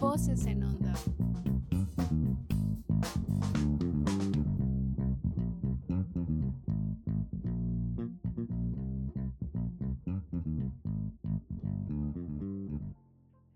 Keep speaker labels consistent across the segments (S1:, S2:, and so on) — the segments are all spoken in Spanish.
S1: Voces en onda.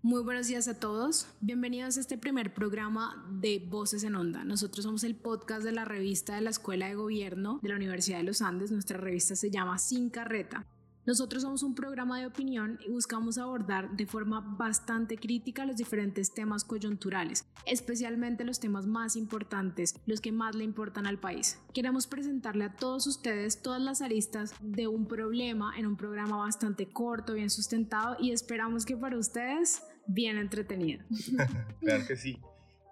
S1: Muy buenos días a todos. Bienvenidos a este primer programa de Voces en Onda. Nosotros somos el podcast de la revista de la Escuela de Gobierno de la Universidad de los Andes. Nuestra revista se llama Sin Carreta. Nosotros somos un programa de opinión y buscamos abordar de forma bastante crítica los diferentes temas coyunturales, especialmente los temas más importantes, los que más le importan al país. Queremos presentarle a todos ustedes todas las aristas de un problema en un programa bastante corto, bien sustentado y esperamos que para ustedes bien entretenido.
S2: claro que sí.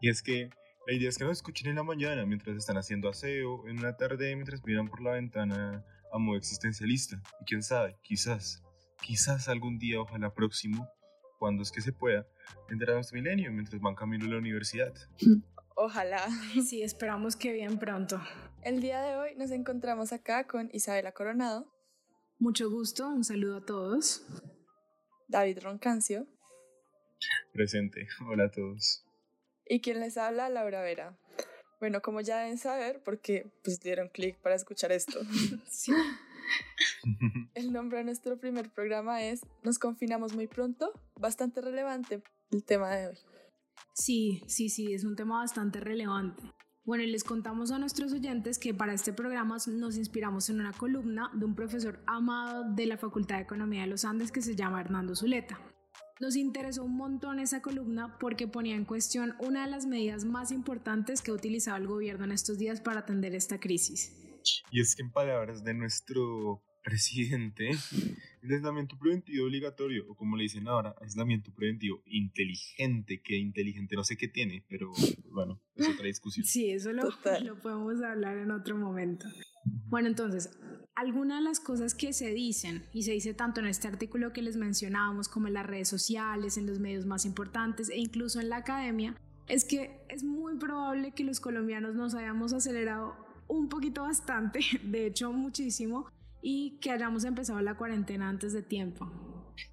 S2: Y es que la idea es que nos escuchen en la mañana mientras están haciendo aseo, en la tarde mientras miran por la ventana a modo existencialista. Y quién sabe, quizás, quizás algún día, ojalá próximo, cuando es que se pueda, a este milenio mientras van camino a la universidad.
S3: Ojalá.
S1: Sí, esperamos que bien pronto.
S3: El día de hoy nos encontramos acá con Isabela Coronado.
S1: Mucho gusto, un saludo a todos.
S3: David Roncancio.
S2: Presente, hola a todos.
S3: Y quien les habla, Laura Vera. Bueno, como ya deben saber, porque pues dieron clic para escuchar esto. sí. El nombre de nuestro primer programa es Nos confinamos muy pronto, bastante relevante el tema de hoy.
S1: Sí, sí, sí, es un tema bastante relevante. Bueno, y les contamos a nuestros oyentes que para este programa nos inspiramos en una columna de un profesor amado de la Facultad de Economía de los Andes que se llama Hernando Zuleta. Nos interesó un montón esa columna porque ponía en cuestión una de las medidas más importantes que ha utilizado el gobierno en estos días para atender esta crisis.
S2: Y es que en palabras de nuestro presidente, el aislamiento preventivo obligatorio, o como le dicen ahora, aislamiento preventivo inteligente, que inteligente no sé qué tiene, pero bueno, es otra discusión.
S1: Sí, eso lo, lo podemos hablar en otro momento. Bueno, entonces, algunas de las cosas que se dicen, y se dice tanto en este artículo que les mencionábamos como en las redes sociales, en los medios más importantes e incluso en la academia, es que es muy probable que los colombianos nos hayamos acelerado un poquito bastante, de hecho muchísimo, y que hayamos empezado la cuarentena antes de tiempo.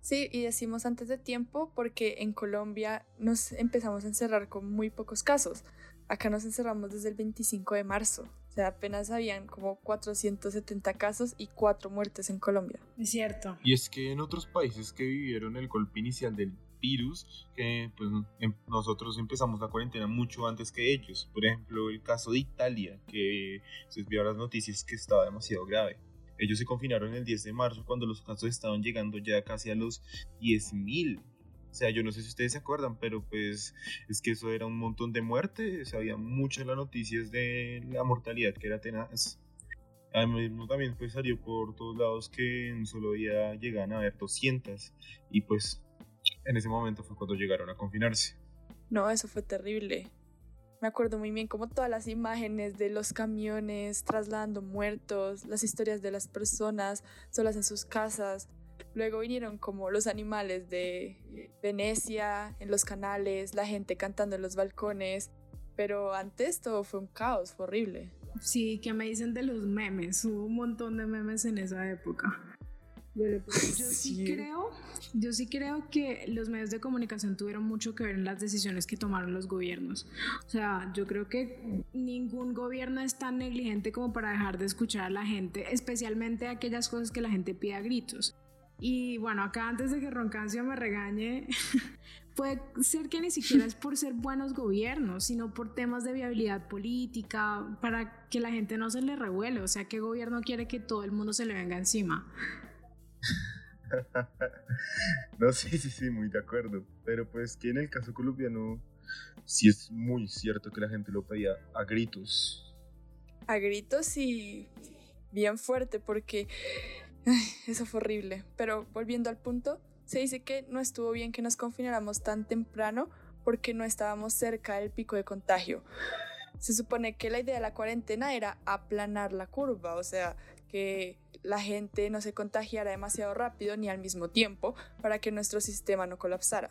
S3: Sí, y decimos antes de tiempo porque en Colombia nos empezamos a encerrar con muy pocos casos. Acá nos encerramos desde el 25 de marzo. O sea, apenas habían como 470 casos y 4 muertes en Colombia.
S1: Es cierto.
S2: Y es que en otros países que vivieron el golpe inicial del virus, que pues em, nosotros empezamos la cuarentena mucho antes que ellos. Por ejemplo, el caso de Italia, que se vio las noticias que estaba demasiado grave. Ellos se confinaron el 10 de marzo cuando los casos estaban llegando ya casi a los 10.000 o sea, yo no sé si ustedes se acuerdan, pero pues es que eso era un montón de muertes, había muchas las noticias de la mortalidad que era tenaz. Además, también pues salió por todos lados que en un solo día llegaban a haber 200 y pues en ese momento fue cuando llegaron a confinarse.
S3: No, eso fue terrible. Me acuerdo muy bien como todas las imágenes de los camiones trasladando muertos, las historias de las personas solas en sus casas, Luego vinieron como los animales de Venecia, en los canales, la gente cantando en los balcones, pero antes todo fue un caos, fue horrible.
S1: Sí, ¿qué me dicen de los memes? Hubo un montón de memes en esa época. Yo, sí. creo, yo sí creo que los medios de comunicación tuvieron mucho que ver en las decisiones que tomaron los gobiernos. O sea, yo creo que ningún gobierno es tan negligente como para dejar de escuchar a la gente, especialmente aquellas cosas que la gente pide a gritos. Y bueno, acá antes de que Roncancio me regañe, puede ser que ni siquiera es por ser buenos gobiernos, sino por temas de viabilidad política, para que la gente no se le revuele. O sea, ¿qué gobierno quiere que todo el mundo se le venga encima?
S2: no, sí, sí, sí, muy de acuerdo. Pero pues que en el caso colombiano sí es muy cierto que la gente lo pedía a gritos.
S3: A gritos y bien fuerte, porque eso fue horrible. Pero volviendo al punto, se dice que no estuvo bien que nos confináramos tan temprano porque no estábamos cerca del pico de contagio. Se supone que la idea de la cuarentena era aplanar la curva, o sea, que la gente no se contagiara demasiado rápido ni al mismo tiempo para que nuestro sistema no colapsara.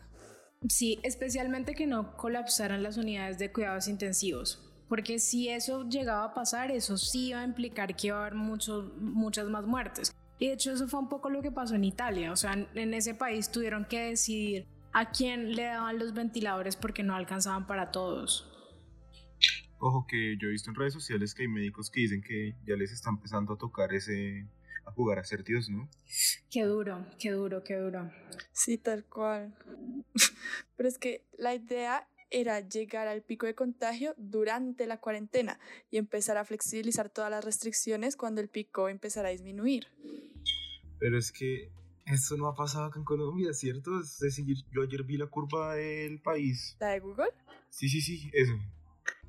S1: Sí, especialmente que no colapsaran las unidades de cuidados intensivos, porque si eso llegaba a pasar, eso sí iba a implicar que iba a haber muchos, muchas más muertes. Y de hecho eso fue un poco lo que pasó en Italia, o sea, en ese país tuvieron que decidir ¿A quién le daban los ventiladores porque no alcanzaban para todos?
S2: Ojo que yo he visto en redes sociales que hay médicos que dicen que ya les está empezando a tocar ese, a jugar a ser Dios, ¿no?
S1: Qué duro, qué duro, qué duro.
S3: Sí, tal cual. Pero es que la idea era llegar al pico de contagio durante la cuarentena y empezar a flexibilizar todas las restricciones cuando el pico empezara a disminuir.
S2: Pero es que eso no ha pasado acá en Colombia, ¿cierto? Es decir, yo ayer vi la curva del país.
S3: ¿La de Google?
S2: Sí, sí, sí, eso.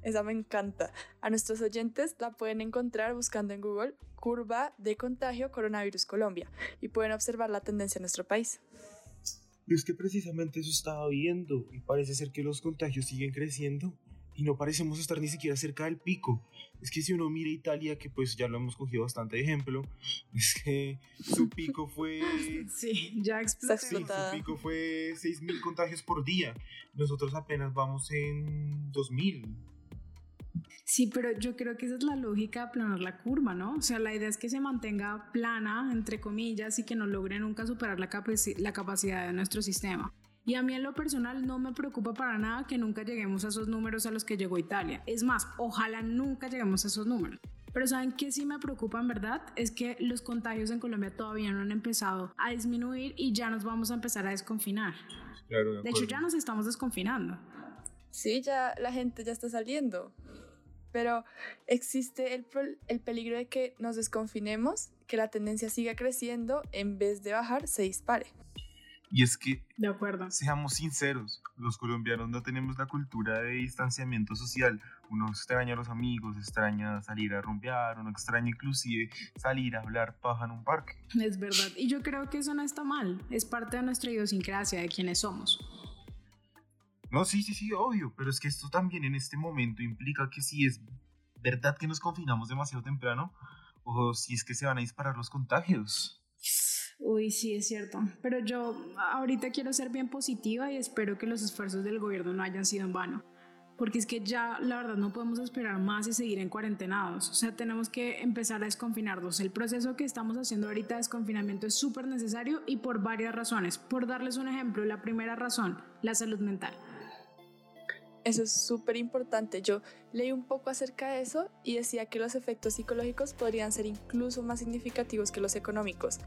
S3: Esa me encanta. A nuestros oyentes la pueden encontrar buscando en Google curva de contagio coronavirus Colombia y pueden observar la tendencia en nuestro país.
S2: Y es que precisamente eso estaba viendo y parece ser que los contagios siguen creciendo y no parecemos estar ni siquiera cerca del pico. Es que si uno mira Italia, que pues ya lo hemos cogido bastante de ejemplo, es que su pico fue...
S1: Sí, ya explotó.
S2: Sí, su pico fue 6.000 contagios por día. Nosotros apenas vamos en 2.000.
S1: Sí, pero yo creo que esa es la lógica de aplanar la curva, ¿no? O sea, la idea es que se mantenga plana, entre comillas, y que no logre nunca superar la, la capacidad de nuestro sistema. Y a mí en lo personal no me preocupa para nada que nunca lleguemos a esos números a los que llegó Italia. Es más, ojalá nunca lleguemos a esos números. Pero ¿saben qué sí me preocupa en verdad? Es que los contagios en Colombia todavía no han empezado a disminuir y ya nos vamos a empezar a desconfinar.
S2: Claro,
S1: de hecho, ya nos estamos desconfinando.
S3: Sí, ya la gente ya está saliendo pero existe el, el, peligro de que nos desconfinemos, que la tendencia siga creciendo, en vez de bajar, se dispare.
S2: Y es que,
S1: de acuerdo.
S2: seamos sinceros, los colombianos no tenemos la cultura de distanciamiento social. Uno extraña a los amigos, extraña salir a rumbear, uno extraña inclusive salir a hablar paja en un parque.
S1: Es verdad, y yo creo que eso no está mal, es parte de nuestra idiosincrasia, de quienes somos.
S2: No, sí, sí, sí, obvio, pero es que esto también en este momento implica que si es verdad que nos confinamos demasiado temprano o si es que se van a disparar los contagios.
S1: Uy, sí, es cierto. Pero yo ahorita quiero ser bien positiva y espero que los esfuerzos del gobierno no hayan sido en vano. Porque es que ya la verdad no podemos esperar más y seguir en cuarentenados. O sea, tenemos que empezar a desconfinarnos. El proceso que estamos haciendo ahorita de desconfinamiento es súper necesario y por varias razones. Por darles un ejemplo, la primera razón, la salud mental.
S3: Eso es súper importante. Yo leí un poco acerca de eso y decía que los efectos psicológicos podrían ser incluso más significativos que los económicos.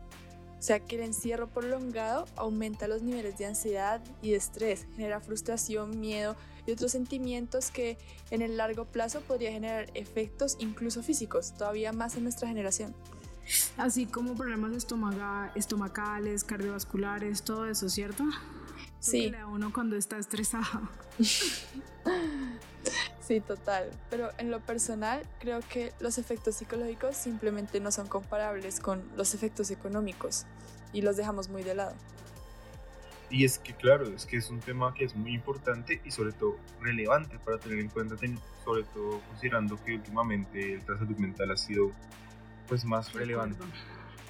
S3: O sea que el encierro prolongado aumenta los niveles de ansiedad y estrés, genera frustración, miedo y otros sentimientos que en el largo plazo podría generar efectos incluso físicos, todavía más en nuestra generación.
S1: Así como problemas estomacales, cardiovasculares, todo eso, ¿cierto?
S3: Sí.
S1: a uno cuando está estresado.
S3: Sí, total. Pero en lo personal, creo que los efectos psicológicos simplemente no son comparables con los efectos económicos y los dejamos muy de lado.
S2: Y es que, claro, es que es un tema que es muy importante y sobre todo relevante para tener en cuenta, sobre todo considerando que últimamente la salud mental ha sido pues más relevante.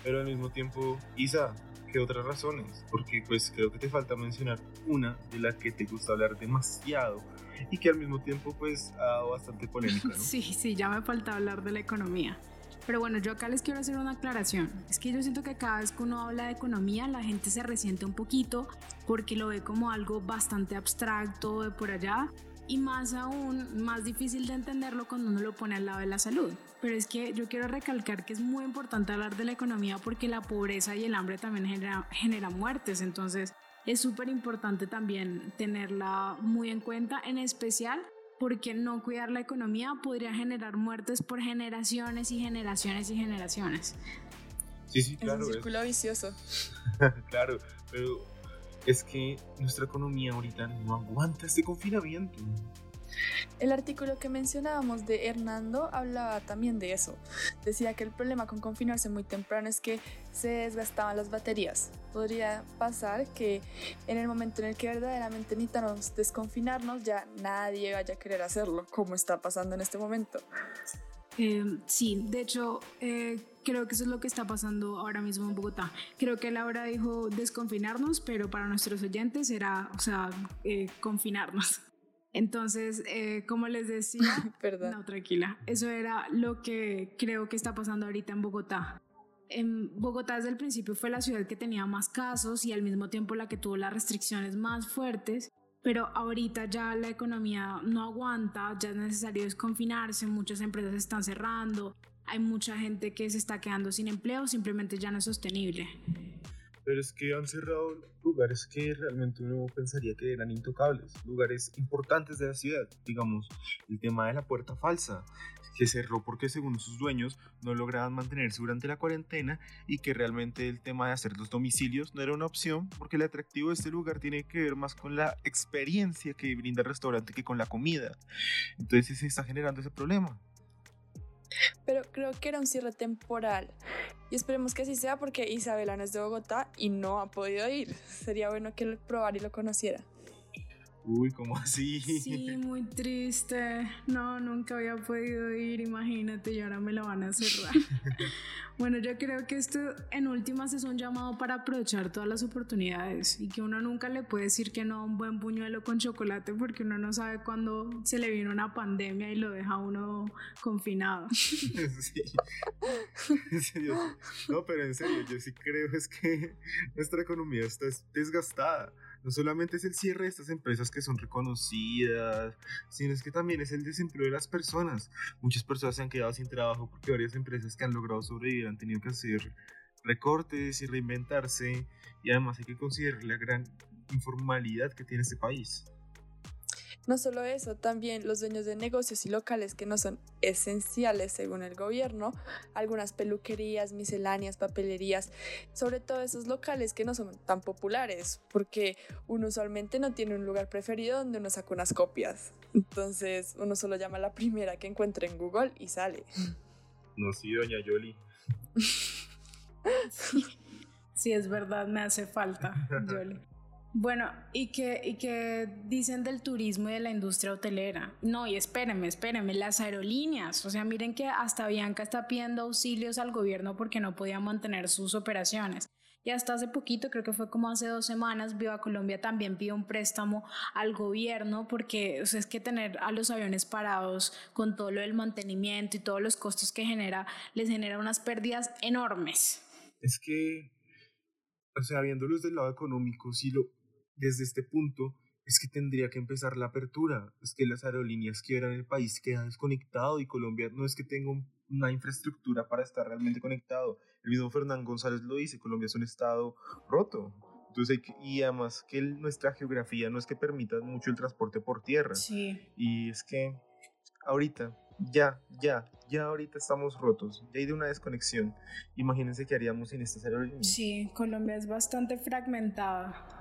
S2: Pero al mismo tiempo, Isa, ¿qué otras razones? Porque pues creo que te falta mencionar una de la que te gusta hablar demasiado y que al mismo tiempo pues ha dado bastante polémica, ¿no?
S1: Sí, sí, ya me falta hablar de la economía. Pero bueno, yo acá les quiero hacer una aclaración. Es que yo siento que cada vez que uno habla de economía, la gente se resiente un poquito porque lo ve como algo bastante abstracto de por allá y más aún, más difícil de entenderlo cuando uno lo pone al lado de la salud. Pero es que yo quiero recalcar que es muy importante hablar de la economía porque la pobreza y el hambre también genera, genera muertes. Entonces es súper importante también tenerla muy en cuenta, en especial porque no cuidar la economía podría generar muertes por generaciones y generaciones y generaciones.
S2: Sí, sí, claro.
S3: Es un círculo vicioso.
S2: claro, pero es que nuestra economía ahorita no aguanta este confinamiento.
S3: El artículo que mencionábamos de Hernando hablaba también de eso. Decía que el problema con confinarse muy temprano es que se desgastaban las baterías. Podría pasar que en el momento en el que verdaderamente necesitamos desconfinarnos ya nadie vaya a querer hacerlo, como está pasando en este momento.
S1: Eh, sí, de hecho, eh, creo que eso es lo que está pasando ahora mismo en Bogotá. Creo que Laura dijo desconfinarnos, pero para nuestros oyentes era, o sea, eh, confinarnos. Entonces, como les decía,
S3: Perdón.
S1: no, tranquila, eso era lo que creo que está pasando ahorita en Bogotá. en Bogotá desde el principio fue la ciudad que tenía más casos y al mismo tiempo la que tuvo las restricciones más fuertes, pero ahorita ya la economía no aguanta, ya es necesario desconfinarse, muchas empresas están cerrando, hay mucha gente que se está quedando sin empleo, simplemente ya no es sostenible.
S2: Pero es que han cerrado lugares que realmente uno pensaría que eran intocables, lugares importantes de la ciudad, digamos, el tema de la puerta falsa, que cerró porque según sus dueños no lograban mantenerse durante la cuarentena y que realmente el tema de hacer los domicilios no era una opción porque el atractivo de este lugar tiene que ver más con la experiencia que brinda el restaurante que con la comida. Entonces se está generando ese problema.
S3: Pero creo que era un cierre temporal y esperemos que así sea porque Isabela no es de Bogotá y no ha podido ir. Sería bueno que lo probara y lo conociera.
S2: Uy, ¿cómo así?
S1: Sí, muy triste. No, nunca había podido ir, imagínate, y ahora me la van a cerrar. bueno, yo creo que esto en últimas es un llamado para aprovechar todas las oportunidades y que uno nunca le puede decir que no a un buen puñuelo con chocolate porque uno no sabe cuándo se le viene una pandemia y lo deja uno confinado. sí.
S2: No, pero en serio, yo sí creo es que nuestra economía está desgastada no solamente es el cierre de estas empresas que son reconocidas, sino es que también es el desempleo de las personas. Muchas personas se han quedado sin trabajo porque varias empresas que han logrado sobrevivir han tenido que hacer recortes y reinventarse y además hay que considerar la gran informalidad que tiene este país.
S3: No solo eso, también los dueños de negocios y locales que no son esenciales según el gobierno, algunas peluquerías, misceláneas, papelerías, sobre todo esos locales que no son tan populares, porque uno usualmente no tiene un lugar preferido donde uno saca unas copias. Entonces uno solo llama a la primera que encuentre en Google y sale.
S2: No, sí, doña Yoli.
S1: sí, es verdad, me hace falta, Yoli. Bueno, ¿y qué, ¿y qué dicen del turismo y de la industria hotelera? No, y espérenme, espérenme, las aerolíneas. O sea, miren que hasta Bianca está pidiendo auxilios al gobierno porque no podía mantener sus operaciones. Y hasta hace poquito, creo que fue como hace dos semanas, Viva Colombia también pidió un préstamo al gobierno porque es que tener a los aviones parados con todo lo del mantenimiento y todos los costos que genera, les genera unas pérdidas enormes.
S2: Es que, o sea, viéndolo desde el lado económico, si lo, desde este punto es que tendría que empezar la apertura. Es que las aerolíneas quieran el país queda desconectado y Colombia no es que tenga una infraestructura para estar realmente conectado. El mismo Fernán González lo dice, Colombia es un estado roto. Entonces, y además que nuestra geografía no es que permita mucho el transporte por tierra.
S1: Sí.
S2: Y es que ahorita, ya, ya, ya ahorita estamos rotos, ya hay de una desconexión. Imagínense qué haríamos sin estas aerolíneas.
S1: Sí, Colombia es bastante fragmentada.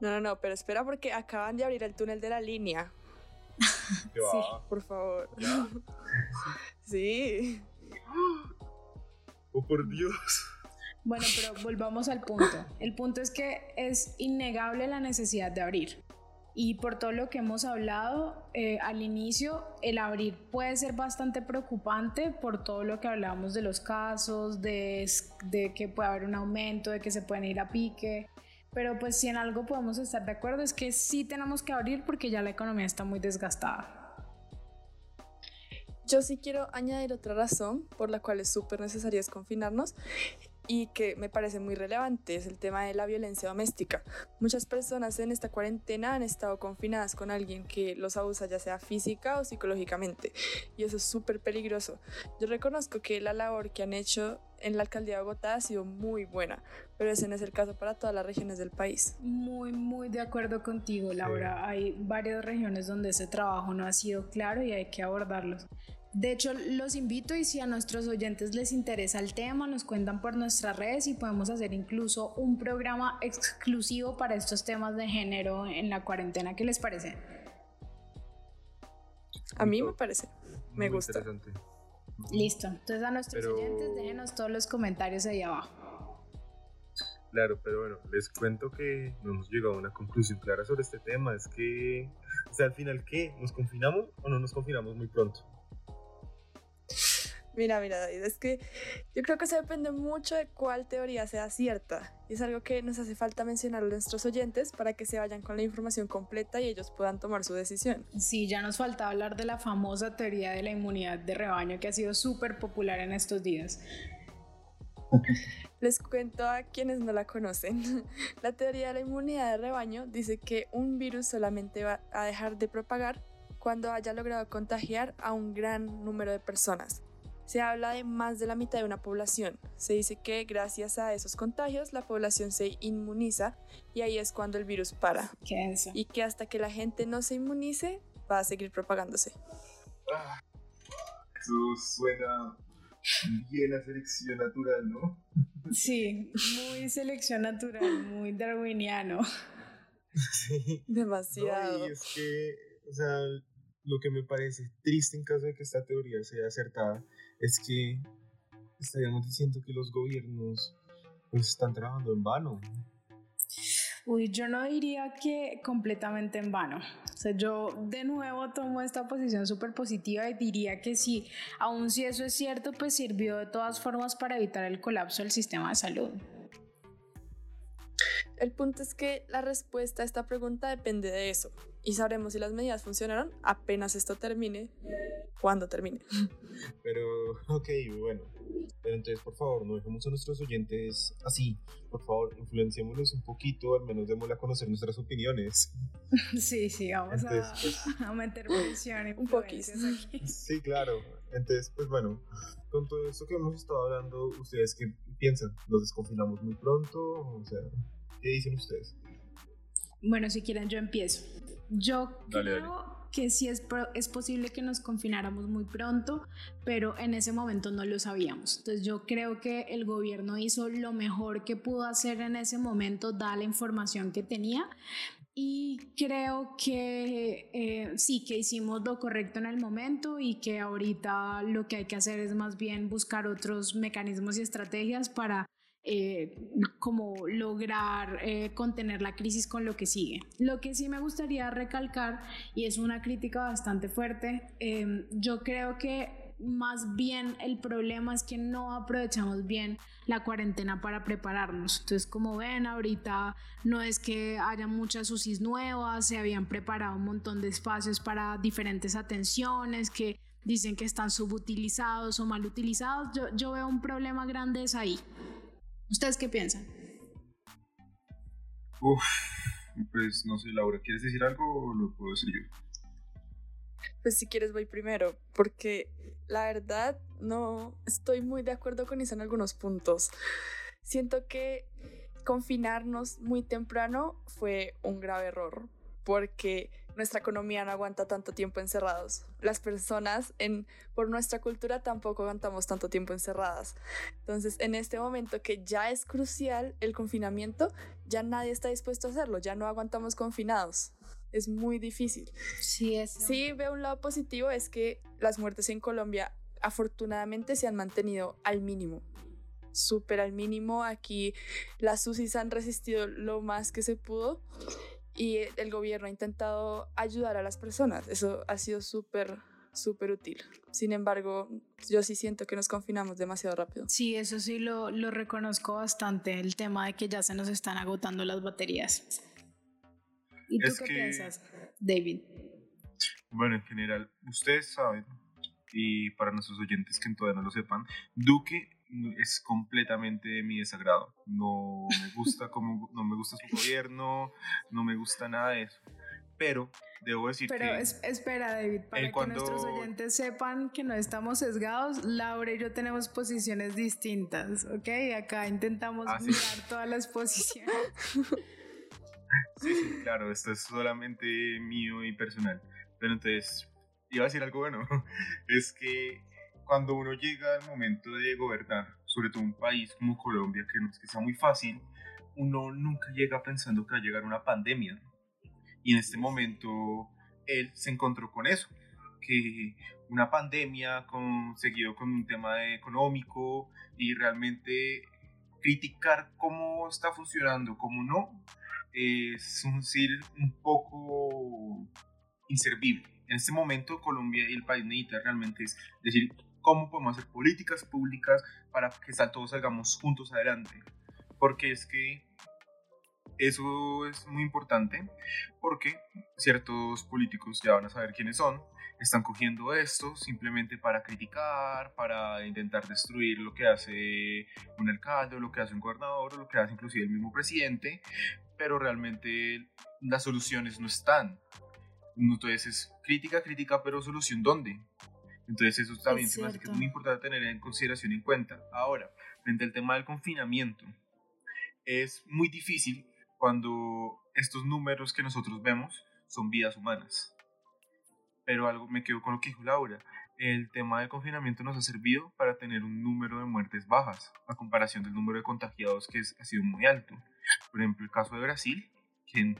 S3: No, no, no, pero espera porque acaban de abrir el túnel de la línea.
S2: sí,
S3: por favor. sí.
S2: Oh, por Dios.
S1: Bueno, pero volvamos al punto. El punto es que es innegable la necesidad de abrir. Y por todo lo que hemos hablado eh, al inicio, el abrir puede ser bastante preocupante por todo lo que hablábamos de los casos, de, de que puede haber un aumento, de que se pueden ir a pique. Pero pues si en algo podemos estar de acuerdo es que sí tenemos que abrir porque ya la economía está muy desgastada.
S3: Yo sí quiero añadir otra razón por la cual es súper necesario confinarnos y que me parece muy relevante es el tema de la violencia doméstica. Muchas personas en esta cuarentena han estado confinadas con alguien que los abusa ya sea física o psicológicamente y eso es súper peligroso. Yo reconozco que la labor que han hecho en la alcaldía de Bogotá ha sido muy buena, pero ese no es el caso para todas las regiones del país.
S1: Muy, muy de acuerdo contigo, Laura. Hay varias regiones donde ese trabajo no ha sido claro y hay que abordarlos. De hecho, los invito y si a nuestros oyentes les interesa el tema, nos cuentan por nuestras redes y podemos hacer incluso un programa exclusivo para estos temas de género en la cuarentena. ¿Qué les parece?
S3: A mí me parece, me gusta.
S1: Listo, entonces a nuestros oyentes déjenos todos los comentarios ahí abajo.
S2: Claro, pero bueno, les cuento que no hemos llegado a una conclusión clara sobre este tema. Es que, o sea, al final, ¿qué? ¿Nos confinamos o no nos confinamos muy pronto?
S3: Mira, mira, David, es que yo creo que se depende mucho de cuál teoría sea cierta. Y es algo que nos hace falta mencionar a nuestros oyentes para que se vayan con la información completa y ellos puedan tomar su decisión.
S1: Sí, ya nos falta hablar de la famosa teoría de la inmunidad de rebaño que ha sido súper popular en estos días.
S3: Les cuento a quienes no la conocen. La teoría de la inmunidad de rebaño dice que un virus solamente va a dejar de propagar cuando haya logrado contagiar a un gran número de personas. Se habla de más de la mitad de una población. Se dice que gracias a esos contagios la población se inmuniza y ahí es cuando el virus para.
S1: ¿Qué es eso?
S3: Y que hasta que la gente no se inmunice va a seguir propagándose.
S2: Ah, eso suena bien a selección natural, ¿no?
S1: Sí, muy selección natural, muy darwiniano.
S2: Sí.
S3: Demasiado.
S2: No, y es que, o sea, lo que me parece triste en caso de que esta teoría sea acertada es que estaríamos diciendo que los gobiernos pues están trabajando en vano.
S1: Uy, yo no diría que completamente en vano. O sea, yo de nuevo tomo esta posición súper positiva y diría que sí, aun si eso es cierto, pues sirvió de todas formas para evitar el colapso del sistema de salud.
S3: El punto es que la respuesta a esta pregunta depende de eso. Y sabremos si las medidas funcionaron apenas esto termine, cuando termine.
S2: Pero, ok, bueno. Pero entonces, por favor, no dejemos a nuestros oyentes así. Por favor, influenciémoslos un poquito, al menos démosle a conocer nuestras opiniones.
S1: Sí, sí, vamos
S2: Entonces,
S1: a,
S2: pues,
S1: a meter presión y
S3: Un
S1: influencias aquí.
S2: Sí, claro. Entonces, pues bueno, con todo esto que hemos estado hablando, ¿ustedes qué piensan? ¿Nos desconfinamos muy pronto? O sea, ¿qué dicen ustedes?
S1: Bueno, si quieren yo empiezo. Yo
S2: Dale,
S1: creo que sí es, es posible que nos confináramos muy pronto, pero en ese momento no lo sabíamos. Entonces yo creo que el gobierno hizo lo mejor que pudo hacer en ese momento, dada la información que tenía. Y creo que eh, sí, que hicimos lo correcto en el momento y que ahorita lo que hay que hacer es más bien buscar otros mecanismos y estrategias para eh, como lograr eh, contener la crisis con lo que sigue. Lo que sí me gustaría recalcar, y es una crítica bastante fuerte, eh, yo creo que más bien el problema es que no aprovechamos bien la cuarentena para prepararnos. Entonces, como ven, ahorita no es que haya muchas UCIs nuevas, se habían preparado un montón de espacios para diferentes atenciones que dicen que están subutilizados o mal utilizados. Yo, yo veo un problema grande es ahí. ¿Ustedes qué piensan?
S2: Uf, pues no sé, Laura, ¿quieres decir algo o lo puedo decir yo?
S3: Pues si quieres voy primero, porque la verdad no estoy muy de acuerdo con eso en algunos puntos. Siento que confinarnos muy temprano fue un grave error, porque nuestra economía no aguanta tanto tiempo encerrados. Las personas en por nuestra cultura tampoco aguantamos tanto tiempo encerradas. Entonces, en este momento que ya es crucial el confinamiento, ya nadie está dispuesto a hacerlo, ya no aguantamos confinados. Es muy difícil.
S1: Sí, es.
S3: Sí, veo un lado positivo, es que las muertes en Colombia afortunadamente se han mantenido al mínimo, súper al mínimo. Aquí las UCIs han resistido lo más que se pudo y el gobierno ha intentado ayudar a las personas. Eso ha sido súper, súper útil. Sin embargo, yo sí siento que nos confinamos demasiado rápido.
S1: Sí, eso sí lo, lo reconozco bastante, el tema de que ya se nos están agotando las baterías. ¿Y tú
S2: Es
S1: qué
S2: que-
S1: piensas, David?
S2: Bueno, en general, ustedes saben, y para nuestros oyentes que todavía no lo sepan, Duque es completamente de mi desagrado. No me gusta como, no me gusta su gobierno, no me gusta nada de eso. Pero debo decir
S1: Pero
S2: que
S1: es- espera, David, para que nuestros oyentes sepan que no estamos sesgados, Laura y yo tenemos posiciones distintas, ¿ok? Acá intentamos
S2: Ah, sí.
S1: mirar todas las posiciones.
S2: Sí, sí, claro, esto es solamente mío y personal. Pero entonces, iba a decir algo bueno, es que cuando uno llega al momento de gobernar, sobre todo un país como Colombia, que no es que sea muy fácil, uno nunca llega pensando que va a llegar una pandemia. Y en este momento él se encontró con eso, que una pandemia con, seguido con un tema económico y realmente criticar cómo está funcionando, cómo no, es un decir un poco inservible. En este momento Colombia y el país necesita realmente es decir cómo podemos hacer políticas públicas para que todos salgamos juntos adelante. Porque es que eso es muy importante porque ciertos políticos ya van a saber quiénes son, están cogiendo esto simplemente para criticar, para intentar destruir lo que hace un alcalde, lo que hace un gobernador, lo que hace inclusive el mismo presidente, pero realmente las soluciones no están. Entonces es crítica, crítica, pero solución ¿dónde? Entonces eso también se me hace que es muy importante tener en consideración y en cuenta. Ahora, frente al tema del confinamiento, es muy difícil cuando estos números que nosotros vemos son vidas humanas. Pero algo me quedo con lo que dijo Laura. El tema del confinamiento nos ha servido para tener un número de muertes bajas a comparación del número de contagiados que ha sido muy alto. Por ejemplo, el caso de Brasil, que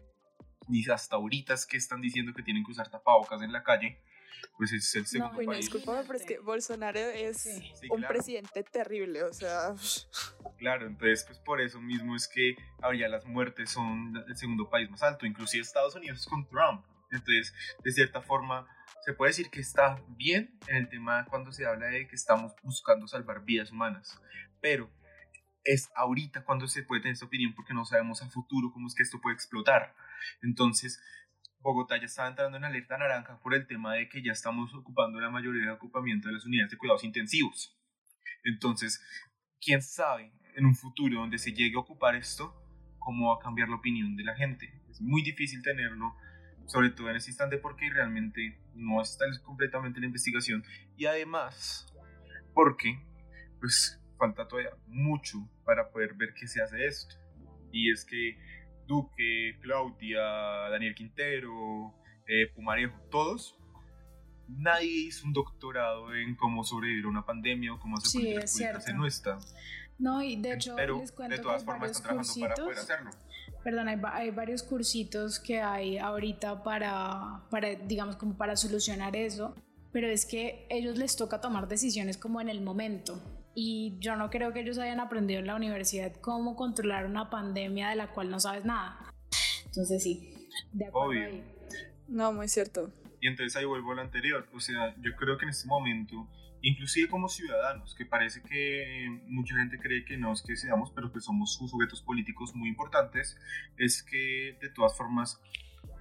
S2: ni hasta ahorita es que están diciendo que tienen que usar tapabocas en la calle, pues es el segundo
S3: no, país. Disculpame, pero es que Bolsonaro es un presidente terrible, o sea.
S2: Claro, entonces pues por eso mismo es que habría las muertes son el segundo país más alto, inclusive Estados Unidos con Trump. Entonces, de cierta forma, se puede decir que está bien en el tema cuando se habla de que estamos buscando salvar vidas humanas, pero es ahorita cuando se puede tener esta opinión porque no sabemos a futuro cómo es que esto puede explotar. Entonces, Bogotá ya está entrando en alerta naranja por el tema de que ya estamos ocupando la mayoría de ocupamiento de las unidades de cuidados intensivos. Entonces, quién sabe en un futuro donde se llegue a ocupar esto, cómo va a cambiar la opinión de la gente. Es muy difícil tenerlo, sobre todo en este instante, porque realmente no está completamente la investigación. Y además, porque, pues, falta todavía mucho para poder ver qué se hace esto. Y es que Duque, Claudia, Daniel Quintero, eh, Pumarejo, todos, nadie hizo un doctorado en cómo sobrevivir a una pandemia o cómo hacer
S1: sí, es cierto.
S2: no está.
S1: No, y de hecho, Pero, les cuento de todas formas, están trabajando para poder hacerlo. Perdón, hay, hay, varios cursitos que hay ahorita para, para, digamos, como para solucionar eso, pero es que ellos les toca tomar decisiones como en el momento y yo no creo que ellos hayan aprendido en la universidad cómo controlar una pandemia de la cual no sabes nada. Entonces sí, de acuerdo ahí.
S3: No, muy cierto.
S2: Y entonces ahí vuelvo a lo anterior, o sea, yo creo que en este momento, inclusive como ciudadanos, que parece que mucha gente cree que no es que seamos, pero que somos sujetos políticos muy importantes, es que de todas formas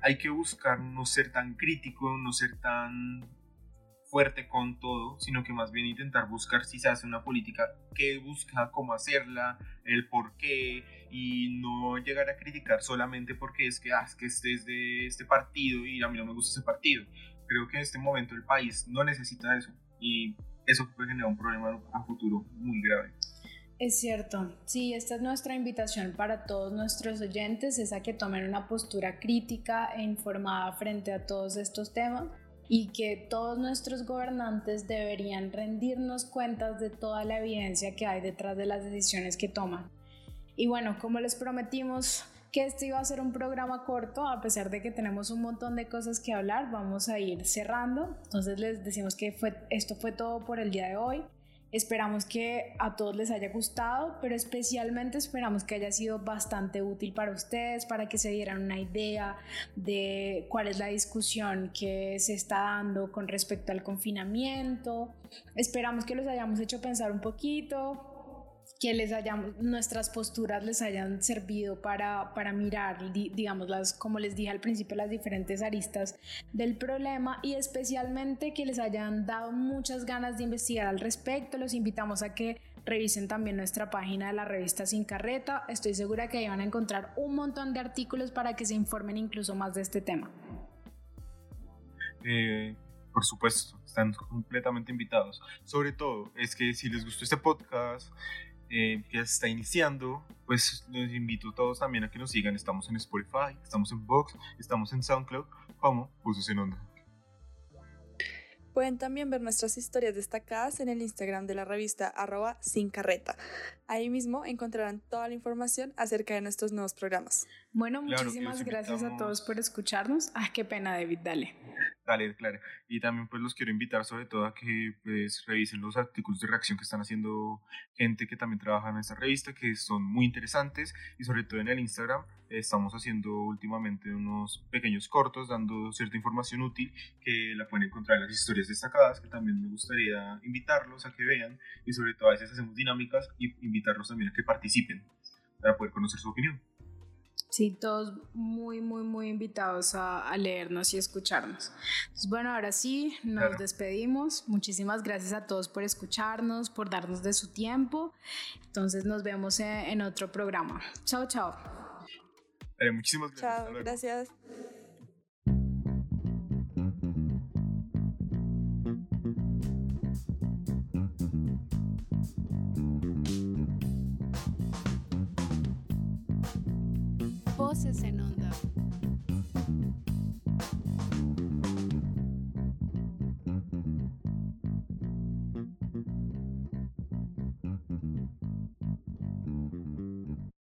S2: hay que buscar no ser tan crítico, no ser tan fuerte con todo, sino que más bien intentar buscar si se hace una política, qué busca, cómo hacerla, el por qué, y no llegar a criticar solamente porque es que, ah, es que este es de este partido y a mí no me gusta ese partido. Creo que en este momento el país no necesita eso y eso puede generar un problema a futuro muy grave.
S1: Es cierto, sí, esta es nuestra invitación para todos nuestros oyentes, es a que tomen una postura crítica e informada frente a todos estos temas y que todos nuestros gobernantes deberían rendirnos cuentas de toda la evidencia que hay detrás de las decisiones que toman. Y bueno, como les prometimos que este iba a ser un programa corto, a pesar de que tenemos un montón de cosas que hablar, vamos a ir cerrando. Entonces les decimos que fue, esto fue todo por el día de hoy. Esperamos que a todos les haya gustado, pero especialmente esperamos que haya sido bastante útil para ustedes, para que se dieran una idea de cuál es la discusión que se está dando con respecto al confinamiento. Esperamos que los hayamos hecho pensar un poquito, que les hayamos, nuestras posturas les hayan servido para, para mirar, como les dije al principio, las diferentes aristas del problema y especialmente que les hayan dado muchas ganas de investigar al respecto. Los invitamos a que revisen también nuestra página de la revista Sin Carreta. Estoy segura que ahí van a encontrar un montón de artículos para que se informen incluso más de este tema.
S2: Eh, por supuesto, están completamente invitados. Sobre todo, es que si les gustó este podcast, eh, que está iniciando, pues les invito a todos también a que nos sigan. Estamos en Spotify, estamos en Vox, estamos en SoundCloud, como Pusos en Onda.
S3: Pueden también ver nuestras historias destacadas en el Instagram de la revista arroba sin carreta. Ahí mismo encontrarán toda la información acerca de nuestros nuevos programas.
S1: Bueno, muchísimas gracias a todos por escucharnos. Ah, qué pena, David, dale.
S2: Dale, claro. Y también pues los quiero invitar sobre todo a que pues revisen los artículos de reacción que están haciendo gente que también trabaja en esta revista, que son muy interesantes y sobre todo en el Instagram estamos haciendo últimamente unos pequeños cortos dando cierta información útil que la pueden encontrar en las historias destacadas, que también me gustaría invitarlos a que vean y sobre todo a veces hacemos dinámicas y invitarlos también a que participen para poder conocer su opinión.
S1: Sí, todos muy, muy, muy invitados a, leernos y escucharnos. bueno, ahora sí, nos despedimos. Muchísimas gracias a todos por escucharnos, por darnos de su tiempo. Entonces nos vemos en, otro programa. Chao, chao.
S2: muchísimas gracias.
S3: Chao, gracias.
S1: Voces en Onda.